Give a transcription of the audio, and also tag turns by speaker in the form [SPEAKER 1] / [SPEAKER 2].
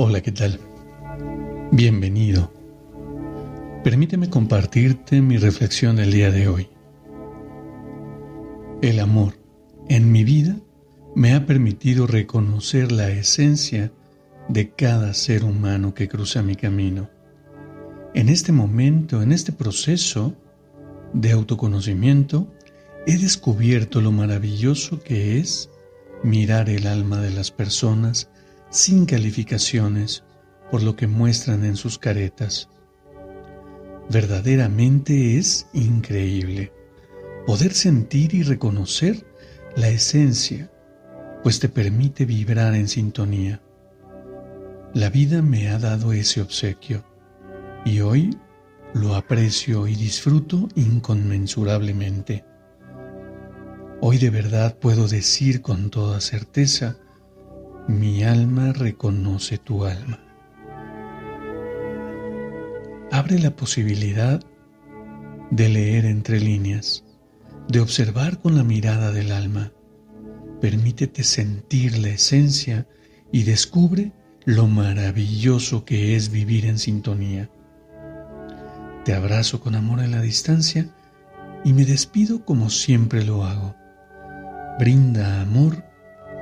[SPEAKER 1] Hola, ¿qué tal? Bienvenido. Permíteme compartirte mi reflexión del día de hoy. El amor en mi vida me ha permitido reconocer la esencia de cada ser humano que cruza mi camino. En este momento, en este proceso de autoconocimiento, he descubierto lo maravilloso que es mirar el alma de las personas sin calificaciones por lo que muestran en sus caretas. Verdaderamente es increíble poder sentir y reconocer la esencia, pues te permite vibrar en sintonía. La vida me ha dado ese obsequio y hoy lo aprecio y disfruto inconmensurablemente. Hoy de verdad puedo decir con toda certeza mi alma reconoce tu alma. Abre la posibilidad de leer entre líneas, de observar con la mirada del alma. Permítete sentir la esencia y descubre lo maravilloso que es vivir en sintonía. Te abrazo con amor en la distancia y me despido como siempre lo hago. Brinda amor